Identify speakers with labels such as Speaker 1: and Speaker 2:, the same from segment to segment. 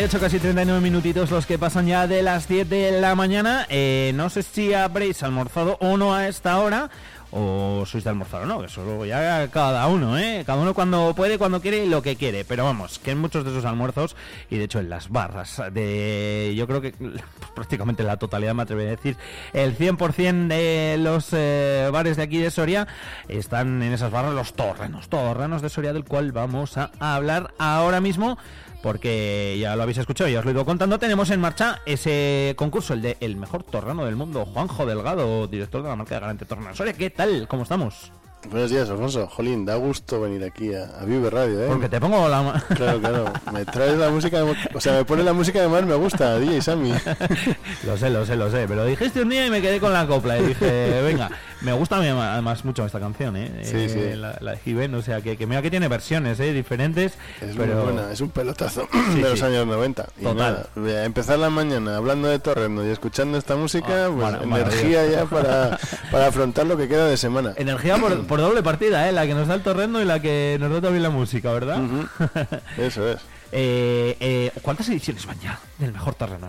Speaker 1: 38, casi 39 minutitos los que pasan ya de las 10 de la mañana. Eh, no sé si habréis almorzado o no a esta hora o sois de almorzar o no, eso luego ya cada uno, ¿eh? Cada uno cuando puede, cuando quiere y lo que quiere. Pero vamos, que en muchos de esos almuerzos, y de hecho en las barras de, yo creo que prácticamente la totalidad, me atrevo a decir, el 100% de los eh, bares de aquí de Soria están en esas barras los torrenos, torrenos de Soria del cual vamos a hablar ahora mismo porque ya lo habéis escuchado, ya os lo he ido contando, tenemos en marcha ese concurso, el de el mejor torrano del mundo, Juanjo Delgado, director de la marca de Garante Tornado. Soria, ¿qué tal? ¿Cómo estamos?
Speaker 2: Buenos días, Alfonso. Jolín, da gusto venir aquí a, a Vive Radio, ¿eh?
Speaker 1: Porque te pongo la...
Speaker 2: Claro, claro. Me traes la música... O sea, me pone la música de más me gusta, DJ Sammy.
Speaker 1: lo sé, lo sé, lo sé. Pero dijiste un día y me quedé con la copla y dije, venga, me gusta además mucho esta canción, ¿eh?
Speaker 2: Sí,
Speaker 1: eh,
Speaker 2: sí.
Speaker 1: La, la de Given, o sea, que, que mira que tiene versiones, ¿eh? Diferentes.
Speaker 2: Es
Speaker 1: pero...
Speaker 2: muy buena, es un pelotazo
Speaker 1: Sí,
Speaker 2: de los años 90. Y
Speaker 1: Total.
Speaker 2: nada, empezar la mañana hablando de Torrendo y escuchando esta música,
Speaker 1: Ah,
Speaker 2: pues energía ya para, para afrontar lo que queda de semana.
Speaker 1: Energía por, por doble partida, ¿eh? La que nos da el torrendo y la que nos da también la música, ¿verdad?
Speaker 2: Eso es.
Speaker 1: Eh, eh, ¿Cuántas ediciones van ya del mejor mundo?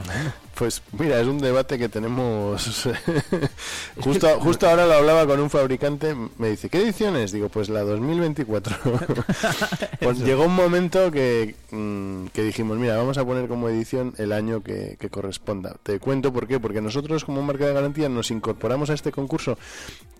Speaker 2: Pues mira, es un debate que tenemos. justo, justo ahora lo hablaba con un fabricante, me dice, ¿qué ediciones? Digo, pues la 2024. pues llegó un momento que, mm, que dijimos, mira, vamos a poner como edición el año que, que corresponda. Te cuento por qué, porque nosotros como marca de garantía nos incorporamos a este concurso,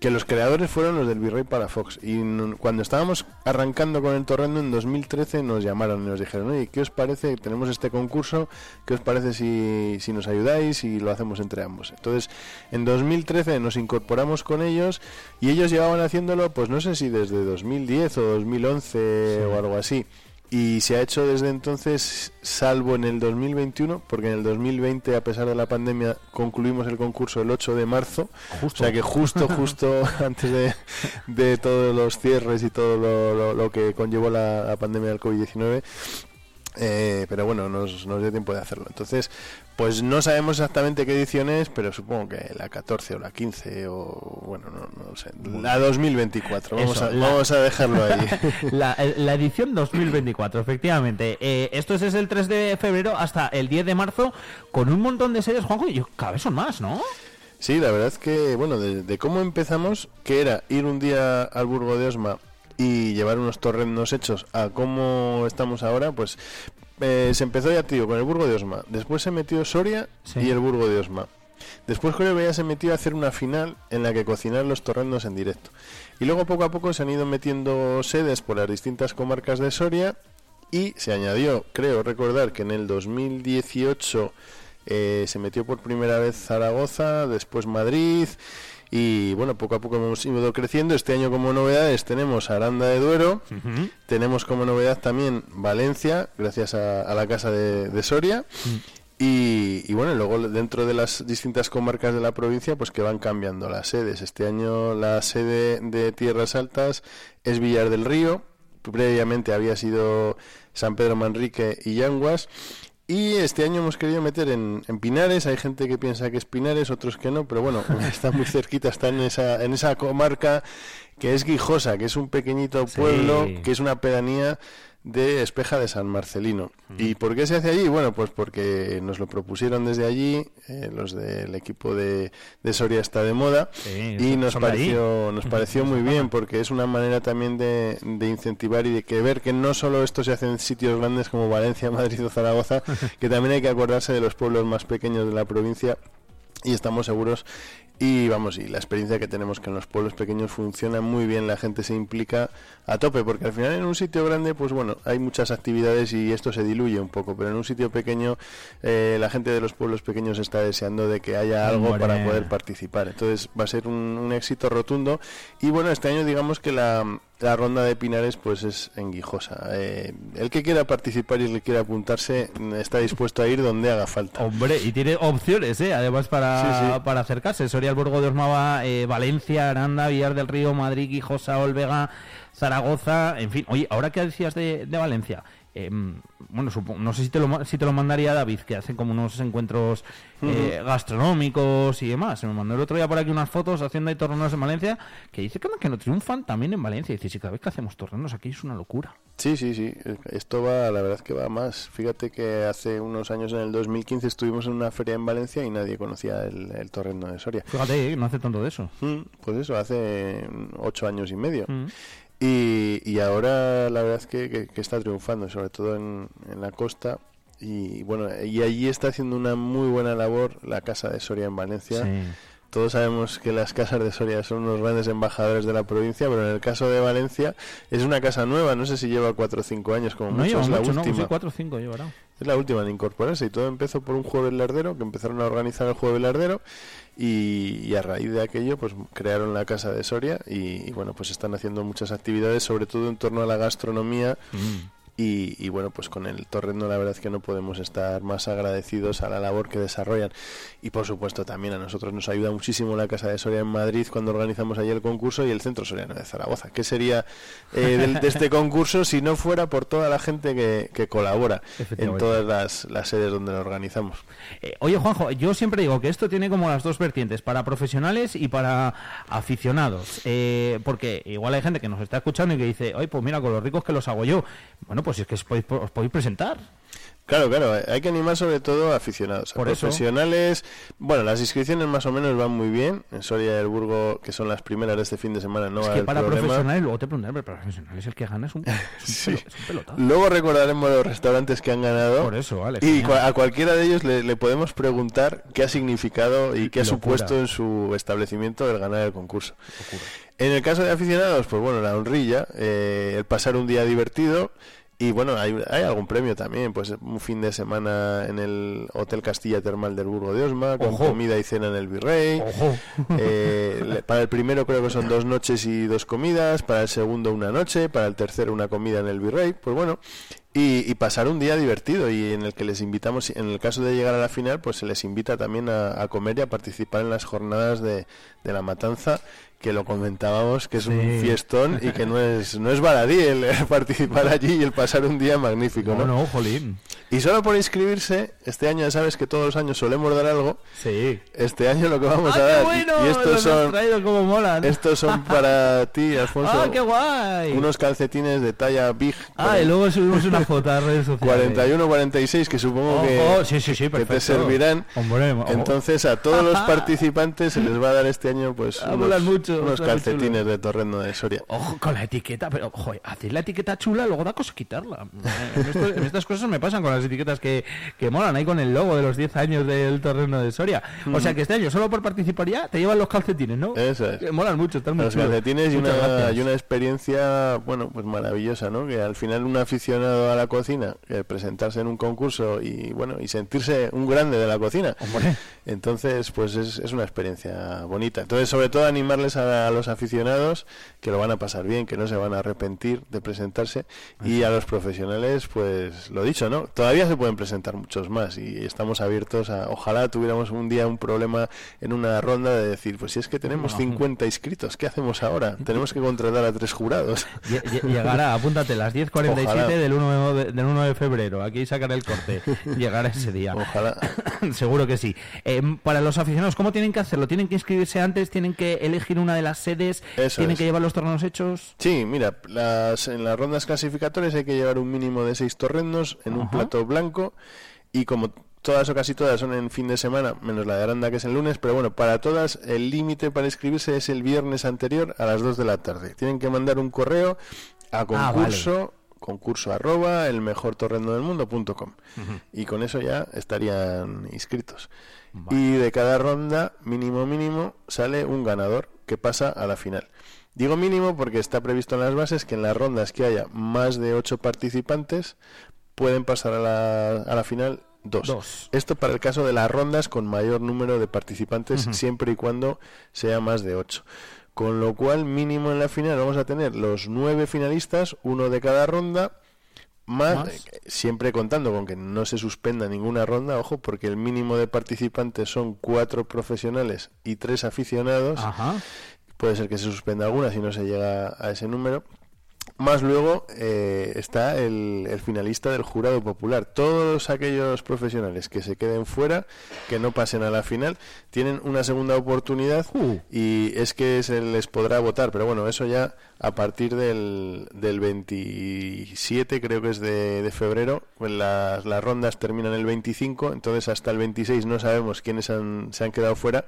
Speaker 2: que los creadores fueron los del Virrey para Fox. Y cuando estábamos arrancando con el torrendo en 2013 nos llamaron y nos dijeron, oye, ¿qué os parece? Tenemos este concurso, ¿qué os parece si, si nos ayudáis y lo hacemos entre ambos? Entonces, en 2013 nos incorporamos con ellos y ellos llevaban haciéndolo, pues no sé si desde 2010 o 2011 o algo así. Y se ha hecho desde entonces, salvo en el 2021, porque en el 2020, a pesar de la pandemia, concluimos el concurso el 8 de marzo.
Speaker 1: Justo.
Speaker 2: O sea que justo, justo antes de, de todos los cierres y todo lo, lo- lo que conllevó la, la pandemia del COVID-19. Eh, pero bueno, nos, nos dio tiempo de hacerlo. Entonces, pues no sabemos exactamente qué edición es, pero supongo que la 14 o la 15 o bueno, no, no sé. La 2024. Vamos,
Speaker 1: Eso,
Speaker 2: a,
Speaker 1: la-
Speaker 2: vamos a dejarlo ahí.
Speaker 1: La, la edición 2024, efectivamente. Eh, esto es desde el 3 de febrero hasta el 10 de marzo, con un montón de series, Juanjo, y yo- cada vez son más, ¿no?
Speaker 2: Sí, la verdad es que, bueno, de, de cómo empezamos, que era ir un día al Burgo de Osma y llevar unos torrendos hechos a cómo estamos ahora, pues eh, se empezó ya, tío, con el Burgo de Osma. Después se metió Soria
Speaker 1: Sí.
Speaker 2: y el Burgo de Osma. Después creo que ya se metió a hacer una final en la que cocinar los torrendos en directo. Y luego poco a poco se han ido metiendo sedes por las distintas comarcas de Soria y se añadió, creo recordar que en el 2018 eh, se metió por primera vez Zaragoza, después Madrid y bueno, poco a poco hemos ido creciendo. Este año como novedades tenemos Aranda de Duero, tenemos como novedad también Valencia, gracias a, a la Casa de, de Soria. Y, y bueno, luego dentro de las distintas comarcas de la provincia, pues que van cambiando las sedes. Este año la sede de Tierras Altas es Villar del Río, previamente había sido San Pedro Manrique y Yanguas. Y este año hemos querido meter en, en Pinares, hay gente que piensa que es Pinares, otros que no, pero bueno, está muy cerquita, está en esa, en esa comarca que es Guijosa, que es un pequeñito
Speaker 1: Sí.
Speaker 2: pueblo, que es una pedanía de Espeja de San Marcelino. ¿Y por qué se hace allí? Bueno, pues porque nos lo propusieron desde allí, eh, los del equipo de, de Soria está de moda,
Speaker 1: Sí,
Speaker 2: y nos pareció, nos pareció muy bien, porque es una manera también de, de incentivar y de que ver que no solo esto se hace en sitios grandes como Valencia, Madrid o Zaragoza, que también hay que acordarse de los pueblos más pequeños de la provincia y estamos seguros y vamos y la experiencia que tenemos que en los pueblos pequeños funciona muy bien la gente se implica a tope porque al final en un sitio grande pues bueno hay muchas actividades y esto se diluye un poco pero en un sitio pequeño eh, la gente de los pueblos pequeños está deseando de que haya algo para poder participar. Entonces va a ser un, un éxito rotundo. Y bueno este año digamos que la la ronda de Pinares pues es en Guijosa. Eh, el que quiera participar y el que quiera apuntarse mm, está dispuesto a ir donde haga falta.
Speaker 1: Hombre, y tiene opciones, ¿eh? Además para,
Speaker 2: Sí, sí.
Speaker 1: para acercarse. Soria, el Burgo de Osmaba, eh, Valencia, Aranda, Villar del Río, Madrid, Guijosa, Olvega, Zaragoza, en fin. Oye, ahora que decías de, de Valencia, em, bueno, no sé si te, lo, si te lo mandaría David, que hacen como unos encuentros eh, gastronómicos y demás. Se me mandó el otro día por aquí unas fotos haciendo ahí torneos en Valencia, que dice que, que no triunfan también en Valencia. Y dice, si cada vez que hacemos torneos aquí es una locura.
Speaker 2: Sí, sí, sí. Esto va, la verdad que va más. Fíjate que hace unos años, en el 2015, estuvimos en una feria en Valencia y nadie conocía el, el torrendo de Soria.
Speaker 1: Fíjate, eh, no hace tanto de eso.
Speaker 2: Mm, Pues eso, hace ocho años y medio.
Speaker 1: Mm.
Speaker 2: Y, y ahora la verdad es que, que- que está triunfando, sobre todo en, en la costa. Y bueno, y allí está haciendo una muy buena labor la Casa de Soria en Valencia.
Speaker 1: Sí.
Speaker 2: Todos sabemos que las casas de Soria son unos grandes embajadores de la provincia, pero en el caso de Valencia es una casa nueva, no sé si lleva cuatro o cinco años, como
Speaker 1: No
Speaker 2: mucho,
Speaker 1: lleva
Speaker 2: es la
Speaker 1: mucho, ¿no?
Speaker 2: última.
Speaker 1: Sí, 4 o 5 llevará.
Speaker 2: Es la última en incorporarse y todo empezó por un jueves lardero, que empezaron a organizar el jueves lardero y, y a raíz de aquello pues crearon la Casa de Soria y, y, bueno pues están haciendo muchas actividades, sobre todo en torno a la gastronomía y, y, bueno pues con el torrendo la verdad es que no podemos estar más agradecidos a la labor que desarrollan y por supuesto también a nosotros nos ayuda muchísimo la Casa de Soria en Madrid cuando organizamos allí el concurso y el Centro Soriano de Zaragoza. ¿Qué sería eh, del- de este concurso si no fuera por toda la gente que, que colabora en todas las, las sedes donde lo organizamos?
Speaker 1: Eh, oye, Juanjo, yo siempre digo que esto tiene como las dos vertientes, para profesionales y para aficionados. Eh, porque igual hay gente que nos está escuchando y que dice, oye, pues mira, con los ricos que los hago yo. Bueno, pues es que os podéis, os podéis presentar.
Speaker 2: Claro, claro, hay que animar sobre todo a aficionados, a
Speaker 1: Por eso.
Speaker 2: profesionales. Bueno, las inscripciones más o menos van muy bien. En Soria del Burgo, que son las primeras de este fin de semana, no
Speaker 1: es
Speaker 2: va a
Speaker 1: que para
Speaker 2: problema.
Speaker 1: profesionales, luego te preguntaré, pero para profesionales el que gana es un, es un,
Speaker 2: Sí.
Speaker 1: pelo- es un pelotazo.
Speaker 2: Luego recordaremos los restaurantes que han ganado.
Speaker 1: Por eso, vale.
Speaker 2: Y a cualquiera de ellos le, le podemos preguntar qué ha significado y qué ha
Speaker 1: Locura.
Speaker 2: supuesto en su establecimiento el ganar el concurso. En el caso de aficionados, pues bueno, la honrilla, eh, el pasar un día divertido y bueno, hay, hay algún premio también, pues un fin de semana en el Hotel Castilla Termal del Burgo de Osma, con
Speaker 1: Ojo.
Speaker 2: comida y cena en el Virrey. Eh, para el primero creo que son dos noches y dos comidas, para el segundo una noche, para el tercero una comida en el Virrey, pues bueno, y, y pasar un día divertido y en el que les invitamos, en el caso de llegar a la final, pues se les invita también a, a comer y a participar en las jornadas de, de la matanza, que lo comentábamos, que es un
Speaker 1: Sí.
Speaker 2: fiestón y que no es, no es baladí el participar allí y el pasar un día magnífico,
Speaker 1: No,
Speaker 2: ¿no?
Speaker 1: no, jolín.
Speaker 2: Y solo por inscribirse, este año ya sabes que todos los años solemos dar algo,
Speaker 1: Sí.
Speaker 2: este año lo que vamos
Speaker 1: ¡Ah,
Speaker 2: a dar,
Speaker 1: bueno!
Speaker 2: y estos son...
Speaker 1: traído como molan.
Speaker 2: Estos son para ti, Alfonso.
Speaker 1: ¡Ah, qué guay!
Speaker 2: Unos calcetines de talla Big
Speaker 1: Ah, y luego subimos una a redes sociales.
Speaker 2: 41-46 que supongo que,
Speaker 1: sí, sí, sí,
Speaker 2: que te servirán.
Speaker 1: Hombre.
Speaker 2: Entonces a todos los participantes se les va a dar este año pues
Speaker 1: Ah,
Speaker 2: unos,
Speaker 1: mucho,
Speaker 2: unos calcetines de torrendo de Soria.
Speaker 1: Ojo con la etiqueta, pero ojo, hacéis la etiqueta chula, luego da cosa quitarla. Eh, En, esto- en estas cosas me pasan con las etiquetas que, que molan, ahí con el logo de los 10 años del terreno de Soria. O sea que este año, solo por participar ya, te llevan los calcetines, ¿no?
Speaker 2: Eso es.
Speaker 1: Que molan mucho, están muy
Speaker 2: Los
Speaker 1: chulos.
Speaker 2: calcetines y una, y una experiencia, bueno, pues maravillosa, ¿no? Que al final un aficionado a la cocina, que presentarse en un concurso y, bueno, y sentirse un grande de la cocina.
Speaker 1: Hombre.
Speaker 2: Entonces, pues es, es una experiencia bonita. Entonces, sobre todo animarles a, a los aficionados que lo van a pasar bien, que no se van a arrepentir de presentarse. Y a los profesionales, pues lo dicho, ¿no? Todavía se pueden presentar muchos más y estamos abiertos a, ojalá tuviéramos un día un problema en una ronda de decir, pues si es que tenemos
Speaker 1: No.
Speaker 2: 50 inscritos, ¿qué hacemos ahora? Tenemos que contratar a tres jurados.
Speaker 1: Lle- lle- Llegará, apúntate, las 10.47
Speaker 2: Ojalá.
Speaker 1: del 1, de, del 1 de febrero. Aquí sacaré el corte. Llegará ese día.
Speaker 2: Ojalá.
Speaker 1: Seguro que sí. Eh, para los aficionados, ¿cómo tienen que hacerlo? ¿Tienen que inscribirse antes? ¿Tienen que elegir una de las sedes?
Speaker 2: Eso
Speaker 1: ¿Tienen
Speaker 2: es.
Speaker 1: que llevar los torneos hechos?
Speaker 2: Sí, mira, las, en las rondas clasificatorias hay que llevar un mínimo de seis torrendos en un plato blanco y como todas o casi todas son en fin de semana, menos la de Aranda que es el lunes, pero bueno, para todas el límite para inscribirse es el viernes anterior a las 2 de la tarde. Tienen que mandar un correo a
Speaker 1: Ah,
Speaker 2: concurso, concurso arroba el mejor torrendo del mundo punto com. y con eso ya estarían inscritos. Y de cada ronda, mínimo mínimo, sale un ganador que pasa a la final. Digo mínimo porque está previsto en las bases que en las rondas que haya más de ocho participantes pueden pasar a la, a la final dos.
Speaker 1: Dos.
Speaker 2: Esto para el caso de las rondas con mayor número de participantes siempre y cuando sea más de ocho. Con lo cual mínimo en la final vamos a tener los nueve finalistas, uno de cada ronda, más,
Speaker 1: Más.
Speaker 2: siempre contando con que no se suspenda ninguna ronda, ojo, porque el mínimo de participantes son cuatro profesionales y tres aficionados.
Speaker 1: Ajá.
Speaker 2: Puede ser que se suspenda alguna si no se llega a ese número. Más luego eh, está el, el, finalista del jurado popular. Todos aquellos profesionales que se queden fuera, que no pasen a la final, tienen una segunda oportunidad
Speaker 1: Uh.
Speaker 2: y es que se les podrá votar. Pero bueno, eso ya a partir del, del 27, creo que es de, de febrero. Pues las, las rondas terminan el 25, entonces hasta el 26 no sabemos quiénes han- se han quedado fuera.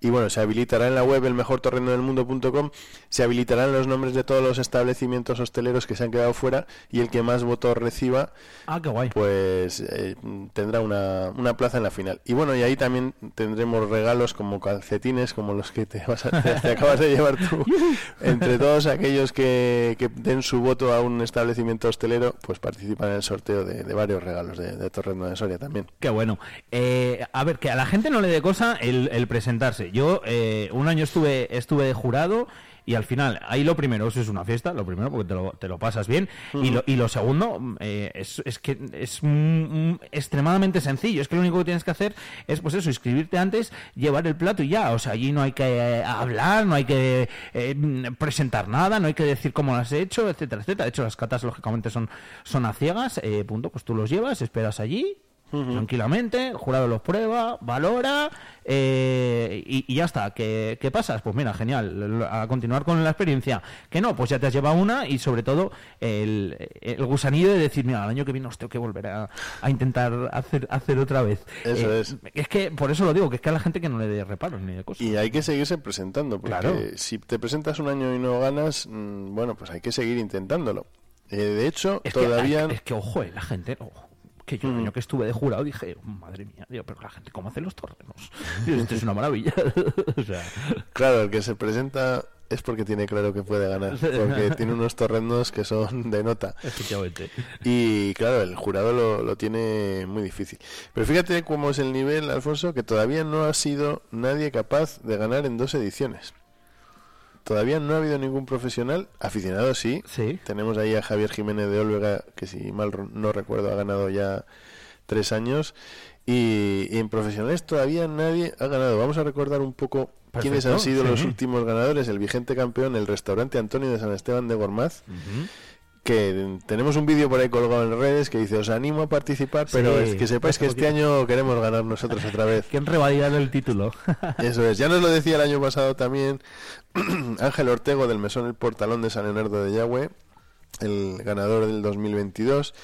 Speaker 2: Y bueno, se habilitará en la web el mejor del mundo.com, se habilitarán los nombres de todos los establecimientos hosteleros que se han quedado fuera y el que más votos reciba
Speaker 1: Ah, qué guay.
Speaker 2: pues eh, tendrá una, una plaza en la final. Y bueno, y ahí también tendremos regalos como calcetines, como los que te, vas a- te- te acabas de llevar tú. Entre todos aquellos que, que den su voto a un establecimiento hostelero, pues participan en el sorteo de, varios regalos de, de Torrendo de Soria también.
Speaker 1: Qué bueno. Eh, a ver, que a la gente no le dé cosa el, el presentarse. Yo eh, un año estuve, estuve de jurado y al final, ahí lo primero eso es una fiesta, lo primero porque te lo, te lo pasas bien. y, lo, y lo segundo eh, es, es que es mm, mm, extremadamente sencillo. Es que lo único que tienes que hacer es, pues eso, inscribirte antes, llevar el plato y ya. O sea, allí no hay que eh, hablar, no hay que eh, mm, presentar nada, no hay que decir cómo lo has hecho, etcétera, etcétera. De hecho, las catas lógicamente son, son a ciegas, eh, punto, pues tú los llevas, esperas allí, tranquilamente, el jurado los prueba, valora eh, y, y ya está. ¿Qué, qué pasas? Pues mira, genial, a continuar con la experiencia. Que no, pues ya te has llevado una y sobre todo el, el gusanillo de decir, mira, el año que viene os tengo que volver a, a intentar hacer, hacer otra vez.
Speaker 2: Eso
Speaker 1: Eh,
Speaker 2: es.
Speaker 1: Es que por eso lo digo, que es que a la gente que no le dé reparos ni de cosas.
Speaker 2: Y hay que seguirse presentando, porque
Speaker 1: Claro.
Speaker 2: si te presentas un año y no ganas, mm, bueno, pues hay que seguir intentándolo. Eh, de hecho,
Speaker 1: Es que,
Speaker 2: todavía...
Speaker 1: es que, ojo, eh, la gente, ojo, que yo el año que estuve de jurado dije, madre mía, digo, pero la gente, ¿cómo hace los torrenos? Digo, Esto es una maravilla. o sea,
Speaker 2: Claro, el que se presenta es porque tiene claro que puede ganar, porque tiene unos torrendos que son de nota.
Speaker 1: efectivamente.
Speaker 2: Y claro, el jurado lo, lo tiene muy difícil. Pero fíjate cómo es el nivel, Alfonso, que todavía no ha sido nadie capaz de ganar en dos ediciones. Todavía no ha habido ningún profesional, aficionado sí.
Speaker 1: Sí.
Speaker 2: Tenemos ahí a Javier Jiménez de Olvega, que si mal no recuerdo ha ganado ya tres años. Y, y en profesionales todavía nadie ha ganado. Vamos a recordar un poco quiénes han sido los últimos ganadores. El vigente campeón, el restaurante Antonio de San Esteban de Gormaz que tenemos un vídeo por ahí colgado en redes que dice os animo a participar pero
Speaker 1: Sí,
Speaker 2: es que sepáis que este año queremos ganar nosotros otra vez
Speaker 1: ¿Quién revalidar el título?
Speaker 2: eso es ya nos lo decía el año pasado también Ángel Ortego del Mesón El Portalón de San Leonardo de Yagüe el ganador del 2022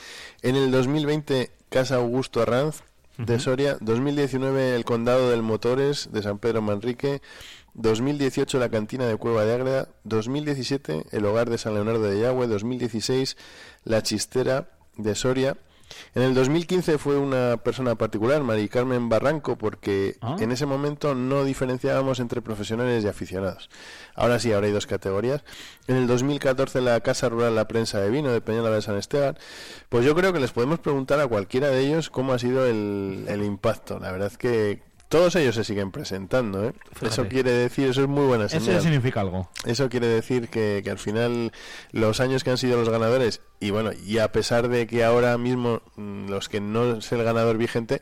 Speaker 2: en el 2020 Casa Augusto Arranz de Soria. 2019 el Condado del Motores de San Pedro Manrique. 2018 la cantina de Cueva de Ágreda, 2017 el hogar de San Leonardo de Yagüe, 2016 la chistera de Soria. En el 2015 fue una persona particular, Mari Carmen Barranco, porque
Speaker 1: Ah.
Speaker 2: en ese momento no diferenciábamos entre profesionales y aficionados. Ahora sí, ahora hay dos categorías. En el 2014 la Casa Rural La Prensa de Vino de Peñala de San Esteban. Pues yo creo que les podemos preguntar a cualquiera de ellos cómo ha sido el, el impacto. La verdad que todos ellos se siguen presentando. ¿eh? Eso quiere decir, eso es muy buena
Speaker 1: Eso
Speaker 2: señal.
Speaker 1: ya significa algo.
Speaker 2: Eso quiere decir que, que al final los años que han sido los ganadores, y bueno, y a pesar de que ahora mismo mm, los que no es el ganador vigente,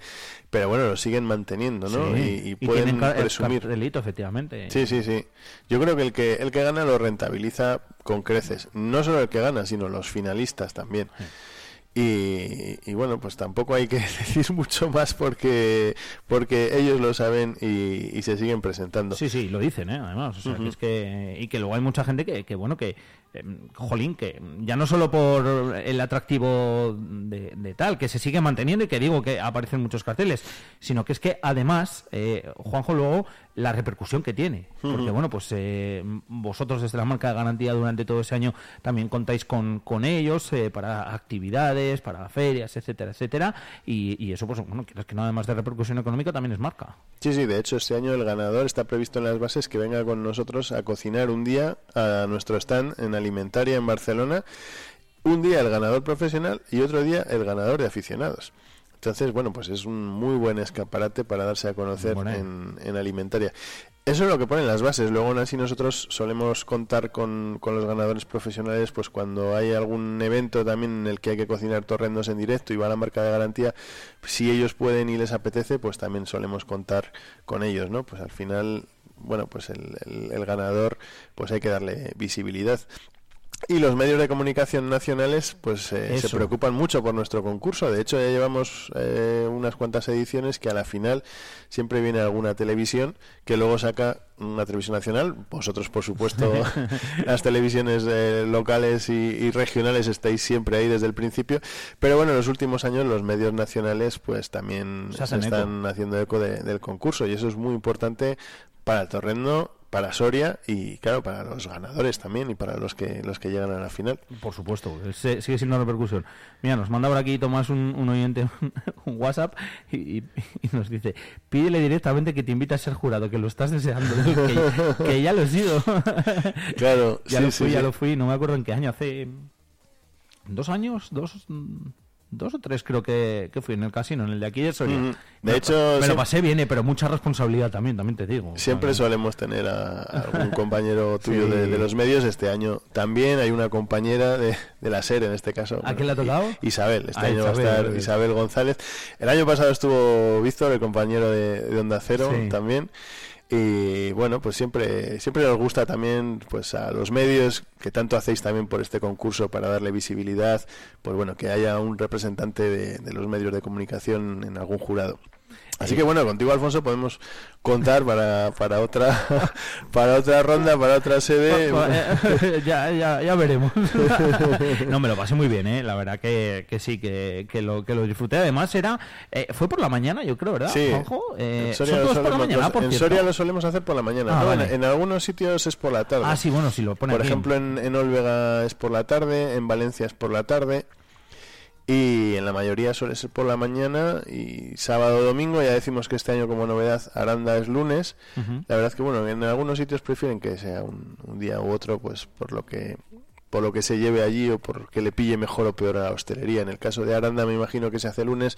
Speaker 2: pero bueno, lo siguen manteniendo, ¿no?
Speaker 1: Sí.
Speaker 2: Y, y pueden
Speaker 1: el
Speaker 2: presumir.
Speaker 1: cartelito, efectivamente.
Speaker 2: Sí, sí, sí. Yo creo que el que el que gana lo rentabiliza con creces. No solo el que gana, sino los finalistas también. Y, y bueno, pues tampoco hay que decir mucho más porque porque ellos lo saben y, y se siguen presentando.
Speaker 1: Sí, sí, lo dicen, ¿eh? además. O sea, que es que, y que luego hay mucha gente que, que bueno, que, eh, jolín, que ya no solo por el atractivo de, de tal, que se sigue manteniendo y que digo que aparecen muchos carteles, sino que es que además, eh, Juanjo, luego la repercusión que tiene. Porque bueno, pues eh, vosotros desde la marca de garantía durante todo ese año también contáis con, con ellos eh, para actividades, para ferias, etcétera, etcétera. Y, y eso, pues bueno, quieras que no, además de repercusión económica, también es marca.
Speaker 2: Sí, sí, de hecho este año el ganador está previsto en las bases que venga con nosotros a cocinar un día a nuestro stand en Alimentaria en Barcelona. Un día el ganador profesional y otro día el ganador de aficionados. Entonces, bueno, pues es un muy buen escaparate para darse a conocer
Speaker 1: Bueno.
Speaker 2: en, en Alimentaria. Eso es lo que ponen las bases. Luego, aún así, nosotros solemos contar con, con los ganadores profesionales, pues cuando hay algún evento también en el que hay que cocinar torrendos en directo y va la marca de garantía, si ellos pueden y les apetece, pues también solemos contar con ellos, ¿no? Pues al final, bueno, pues el, el- el ganador, pues hay que darle visibilidad. Y los medios de comunicación nacionales pues eh, se preocupan mucho por nuestro concurso. De hecho, ya llevamos eh, unas cuantas ediciones que a la final siempre viene alguna televisión que luego saca una televisión nacional. Vosotros, por supuesto, las televisiones eh, locales y, y regionales estáis siempre ahí desde el principio. Pero bueno, en los últimos años los medios nacionales pues también
Speaker 1: Se
Speaker 2: están haciendo eco de- del concurso y eso es muy importante para el Torrendo, para Soria y claro, para los ganadores también y para los que los que llegan a la final.
Speaker 1: Por supuesto, se- sigue siendo repercusión. Mira, nos manda por aquí Tomás un, un oyente un WhatsApp y, y- nos dice, pídele directamente que te invite a ser jurado, que lo estás deseando, que, que ya lo he sido.
Speaker 2: Claro,
Speaker 1: ya
Speaker 2: sí,
Speaker 1: lo
Speaker 2: sí,
Speaker 1: fui, ya
Speaker 2: sí.
Speaker 1: lo fui, no me acuerdo en qué año, hace dos años, dos, mm, dos o tres creo que, que fui en el casino, en el de aquí de Soria.
Speaker 2: Mm, de hecho,
Speaker 1: me lo pasé bien, eh, pero mucha responsabilidad también, también te digo.
Speaker 2: Siempre solemos tener a, a algún compañero tuyo
Speaker 1: Sí.
Speaker 2: de, de los medios. Este año también hay una compañera de, de la SER, en este caso.
Speaker 1: ¿A quién le ha tocado?
Speaker 2: Isabel. Este
Speaker 1: Ah,
Speaker 2: año va a estar Isabel González. El año pasado estuvo Víctor, el compañero de, de Onda Cero,
Speaker 1: Sí.
Speaker 2: también. Y bueno, pues siempre, siempre nos gusta también pues a los medios que tanto hacéis también por este concurso para darle visibilidad, pues bueno, que haya un representante de, de los medios de comunicación en algún jurado. Así que bueno, contigo Alfonso podemos contar para, para otra para otra ronda, para otra sede.
Speaker 1: Eh, ya, ya, ya veremos. no, me lo pasé muy bien, ¿eh? La verdad que, que sí, que, que, lo, que lo disfruté. Además, era eh, fue por la mañana, yo creo, ¿verdad,
Speaker 2: Sí?
Speaker 1: Eh,
Speaker 2: en Soria, lo solemos,
Speaker 1: mañana,
Speaker 2: los-
Speaker 1: por
Speaker 2: en
Speaker 1: cierto.
Speaker 2: Soria lo solemos hacer por la mañana.
Speaker 1: Ah,
Speaker 2: ¿no? En-
Speaker 1: vale.
Speaker 2: en, algunos sitios es por la tarde.
Speaker 1: Ah, sí, bueno, si lo pone
Speaker 2: Por
Speaker 1: aquí.
Speaker 2: ejemplo, en, en Olvega es por la tarde, en Valencia es por la tarde. Y en la mayoría suele ser por la mañana y sábado o domingo. Ya decimos que este año como novedad Aranda es lunes. La verdad es que bueno, en algunos sitios prefieren que sea un, un día u otro, pues por lo que por lo que se lleve allí o porque le pille mejor o peor a la hostelería. En el caso de Aranda me imagino que se hace lunes,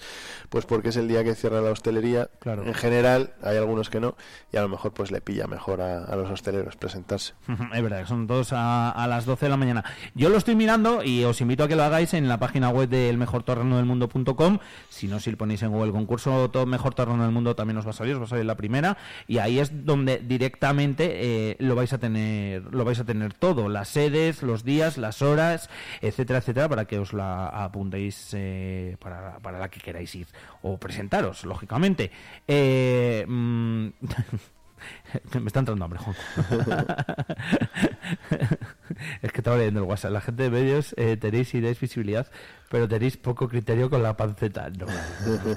Speaker 2: pues porque es el día que cierra la hostelería.
Speaker 1: Claro.
Speaker 2: En general, hay algunos que no, y a lo mejor pues le pilla mejor a, a los hosteleros presentarse.
Speaker 1: Es verdad, que son todos a, a las 12 de la mañana. Yo lo estoy mirando y os invito a que lo hagáis en la página web del mejortorrenodelmundo.com. Si no, si lo ponéis en Google concurso todo Mejor Torreno del Mundo también os va a salir, os va a salir la primera. Y ahí es donde directamente eh, lo vais a tener lo vais a tener todo, las sedes, los días, las horas, etcétera, etcétera, para que os la apuntéis eh, para, para la que queráis ir o presentaros, lógicamente. Eh, mm, Me está entrando hambre, Juan. es que estaba leyendo el WhatsApp. La gente de medios eh, tenéis ideas visibilidad, pero tenéis poco criterio con la panceta. No,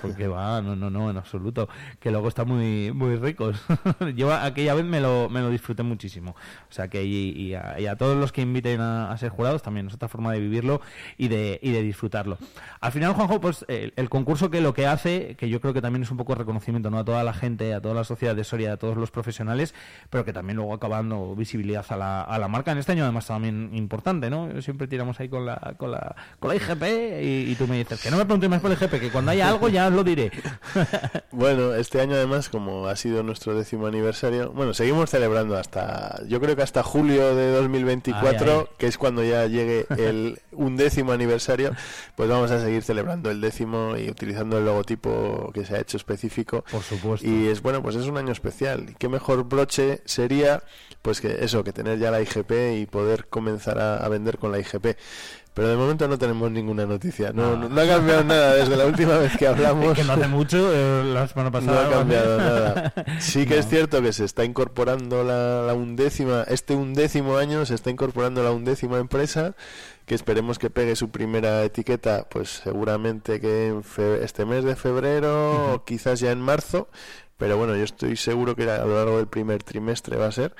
Speaker 1: porque va, no, no, no, en absoluto. Que luego está muy muy ricos. Yo aquella vez me lo, me lo disfruté muchísimo. O sea que y, a, y a todos los que inviten a, ser jurados también es otra forma de vivirlo y de, y de disfrutarlo. Al final, Juanjo, pues el, concurso que lo que hace, que yo creo que también es un poco reconocimiento ¿no? a toda la gente, a toda la sociedad de Soria, a todos los profesionales, pero que también luego acaba dando visibilidad a la, a la marca. En este año además también importante, ¿no? Siempre tiramos ahí con la, con la, con la IGP y, y tú me dices que no me preguntes más por el IGP, que cuando haya algo ya os lo diré.
Speaker 2: Bueno, este año además, como ha sido nuestro décimo aniversario, bueno, seguimos celebrando hasta, yo creo que hasta julio de 2024,
Speaker 1: Ay, ay.
Speaker 2: que es cuando ya llegue el undécimo aniversario, pues vamos a seguir celebrando el décimo y utilizando el logotipo que se ha hecho específico.
Speaker 1: Por supuesto.
Speaker 2: Y es bueno, pues es un año especial. ¿Y qué mejor broche sería, pues que eso, que tener ya la IGP y poder comenzar a, a vender con la IGP? Pero de momento no tenemos ninguna noticia. No,
Speaker 1: Ah.
Speaker 2: no, no ha cambiado nada desde la última vez que hablamos.
Speaker 1: que no hace mucho, eh, la semana
Speaker 2: No
Speaker 1: pasada.
Speaker 2: ha cambiado nada. Sí que
Speaker 1: No.
Speaker 2: es cierto que se está incorporando la, la undécima, este undécimo año se está incorporando la undécima empresa, que esperemos que pegue su primera etiqueta, pues seguramente que en fe- este mes de febrero o quizás ya en marzo, pero bueno, yo estoy seguro que a lo largo del primer trimestre va a ser.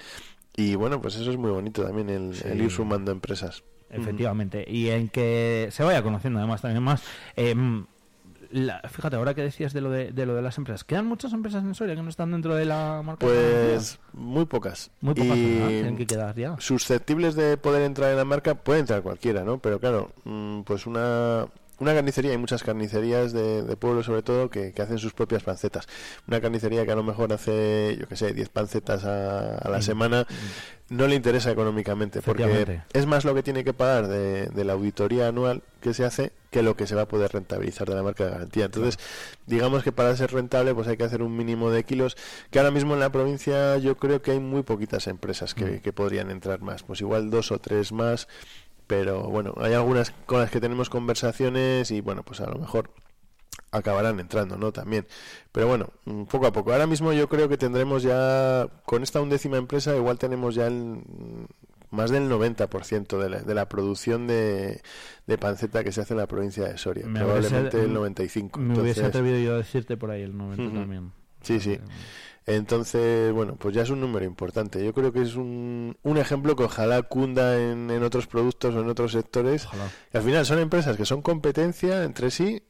Speaker 2: Y bueno, pues eso es muy bonito también, el,
Speaker 1: Sí.
Speaker 2: el ir sumando empresas.
Speaker 1: Efectivamente. Y en que se vaya conociendo además también más. em, la- fíjate, ahora que decías de lo de, de lo de las empresas, ¿quedan muchas empresas en Soria que no están dentro de la marca?
Speaker 2: Pues muy pocas.
Speaker 1: muy pocas
Speaker 2: Y-
Speaker 1: tienen que quedar ya.
Speaker 2: susceptibles de poder entrar en la marca, puede entrar cualquiera, ¿no? Pero claro, mm, pues una, una carnicería, hay muchas carnicerías de, de pueblo sobre todo que, que hacen sus propias pancetas. Una carnicería que a lo mejor hace, yo que sé, 10 pancetas a, a la
Speaker 1: Mm.
Speaker 2: semana, no le interesa económicamente, porque es más lo que tiene que pagar de, de la auditoría anual que se hace que lo que se va a poder rentabilizar de la marca de garantía. Entonces, digamos que para ser rentable pues hay que hacer un mínimo de kilos, que ahora mismo en la provincia yo creo que hay muy poquitas empresas que,
Speaker 1: Mm.
Speaker 2: que podrían entrar más, pues igual dos o tres más, pero bueno, hay algunas con las que tenemos conversaciones y bueno, pues a lo mejor acabarán entrando, ¿no? También. Pero bueno, mm, poco a poco. Ahora mismo yo creo que tendremos ya, con esta undécima empresa, igual tenemos ya el, más del 90% de la, de la producción de, de, panceta que se hace en la provincia de Soria.
Speaker 1: Me
Speaker 2: probablemente
Speaker 1: hubiese-
Speaker 2: el 95%.
Speaker 1: Me hubiese
Speaker 2: Entonces,
Speaker 1: atrevido yo a decirte por ahí el 90
Speaker 2: Ujú.
Speaker 1: también.
Speaker 2: Sí, sí. Entonces, bueno, pues ya es un número importante. Yo creo que es un, un ejemplo que ojalá cunda en, en otros productos o en otros sectores.
Speaker 1: Ojalá.
Speaker 2: Y al final son empresas que son competencia entre sí,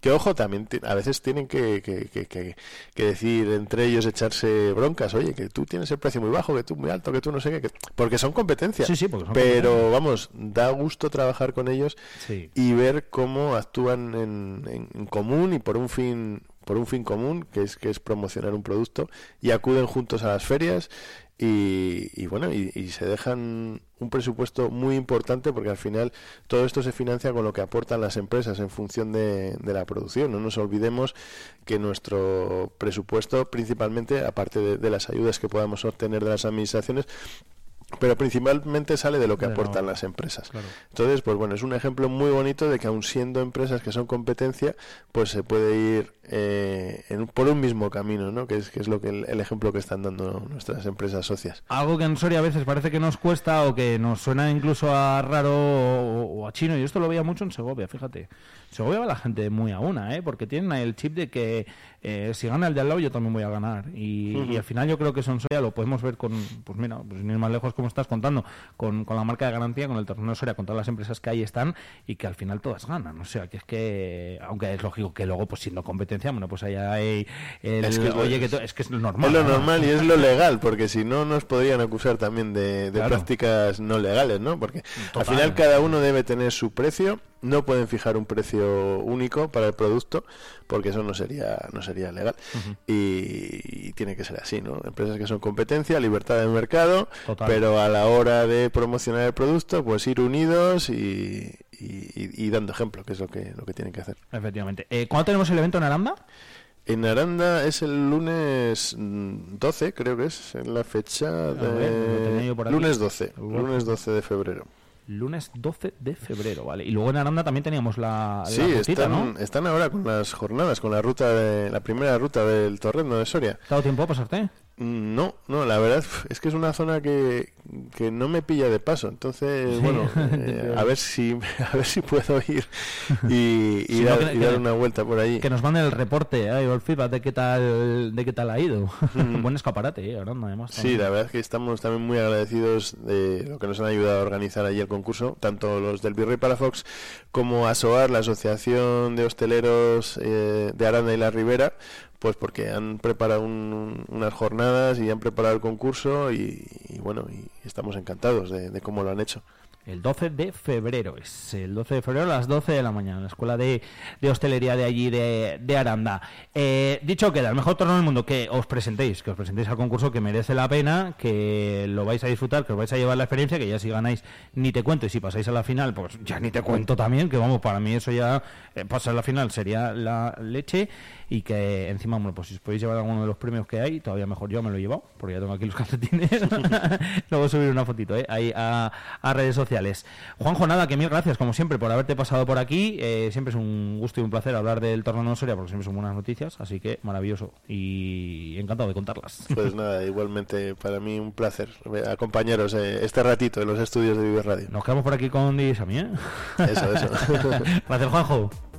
Speaker 2: que ojo, también a veces tienen que, que, que, que- que decir entre ellos, echarse broncas. Oye, que tú tienes el precio muy bajo, que tú muy alto, que tú no sé qué. que- porque son competencia.
Speaker 1: Sí, sí, porque son
Speaker 2: Pero vamos, da gusto trabajar con ellos
Speaker 1: Sí.
Speaker 2: y ver cómo actúan en, en- en común y por un fin por un fin común que es que es promocionar un producto y acuden juntos a las ferias y, y bueno y, se dejan un presupuesto muy importante porque al final todo esto se financia con lo que aportan las empresas en función de, la producción. No nos olvidemos que nuestro presupuesto principalmente aparte de las ayudas que podamos obtener de las administraciones pero principalmente sale de lo que
Speaker 1: De
Speaker 2: aportan las empresas
Speaker 1: Claro.
Speaker 2: entonces, pues bueno, es un ejemplo muy bonito de que aun siendo empresas que son competencia, pues se puede ir eh, en por un mismo camino, ¿no? Que es, que es lo que el, el ejemplo que están dando nuestras empresas socias.
Speaker 1: Algo que en Soria a veces parece que nos cuesta o que nos suena incluso a raro o, o a chino. Y esto lo veía mucho en Segovia, fíjate. Segovia va la gente muy a una, ¿eh? Porque tienen ahí el chip de que eh, si gana el de al lado yo también voy a ganar. Y, y al final yo creo que Soria lo podemos ver con, pues mira, pues ir más lejos como estás contando, con, con la marca de garantía, con el torneo de Soria, con todas las empresas que ahí están y que al final todas ganan. O sea, que es que, aunque es lógico que luego, pues siendo competencia, bueno, pues allá hay el,
Speaker 2: Es que es lo-
Speaker 1: oye, que es que es normal.
Speaker 2: es lo
Speaker 1: ¿no?
Speaker 2: normal y es lo legal, porque si no nos podrían acusar también de, de
Speaker 1: Claro.
Speaker 2: prácticas no legales, ¿no? Porque al final cada uno debe tener su precio, no pueden fijar un precio único para el producto, porque eso no sería no sería legal y, y tiene que ser así, ¿no? Empresas que son competencia, libertad de mercado,
Speaker 1: Total.
Speaker 2: pero a la hora de promocionar el producto, pues ir unidos y, y- y- dando ejemplo, que es lo que lo que tienen que hacer.
Speaker 1: Efectivamente. Eh, ¿Cuándo tenemos el evento en Aranda?
Speaker 2: En Aranda es el lunes mm, 12, creo que es, en la fecha
Speaker 1: tenía
Speaker 2: de... Lunes 12,
Speaker 1: Igual.
Speaker 2: lunes 12 de febrero.
Speaker 1: Lunes 12 de febrero, ¿vale? Y luego en Aranda también teníamos la, la
Speaker 2: Sí,
Speaker 1: rutita,
Speaker 2: están,
Speaker 1: ¿no?
Speaker 2: están ahora con las jornadas, con la ruta de la primera ruta del Torrendo de Soria.
Speaker 1: ¿Te ha dado tiempo a pasarte?
Speaker 2: Mm, No, no, la verdad es que es una zona que, que no me pilla de paso. Entonces,
Speaker 1: Sí.
Speaker 2: bueno, eh, a ver si a ver si puedo ir y, y
Speaker 1: Si no,
Speaker 2: dar,
Speaker 1: que-
Speaker 2: y dar
Speaker 1: que-
Speaker 2: una vuelta por allí.
Speaker 1: Que nos manden el reporte, ¿eh? o el feedback de qué tal, de qué tal ha ido. Buen escaparate, ¿eh? Aranda, además.
Speaker 2: Sí, la verdad es que estamos también muy agradecidos de lo que nos han ayudado a organizar allí el concurso, tanto los del Virrey Palafox como ASOAR, la Asociación de Hosteleros eh, de Aranda y la Ribera, pues porque han preparado un- unas jornadas y han preparado el concurso y, bueno, y estamos encantados de cómo lo han hecho.
Speaker 1: El 12 de febrero, es el 12 de febrero a las 12 de la mañana, en la escuela de, de hostelería de allí de, de Aranda. Eh, dicho queda, el mejor torneo del mundo, que os presentéis, que os presentéis al concurso, que merece la pena, que lo vais a disfrutar, que os vais a llevar la experiencia, que ya si ganáis ni te cuento, y si pasáis a la final, pues ya ni te cuento también, que vamos, para mí eso ya, eh, pasar a la final sería la leche, y que encima, bueno, pues si os podéis llevar alguno de los premios que hay, todavía mejor yo me lo he llevado, porque ya tengo aquí los calcetines. Luego subir una fotito, ¿eh? Ahí a, a redes sociales. Juanjo, nada, que mil gracias, como siempre, por haberte pasado por aquí. Eh, siempre es un gusto y un placer hablar del torneo de Soria, porque siempre son buenas noticias, así que maravilloso y encantado de contarlas.
Speaker 2: Pues nada, igualmente para mí un placer acompañaros eh, este ratito en los estudios de Vive Radio.
Speaker 1: Nos quedamos por aquí con Di Sami, ¿eh?
Speaker 2: Eso, eso.
Speaker 1: Gracias, Juanjo.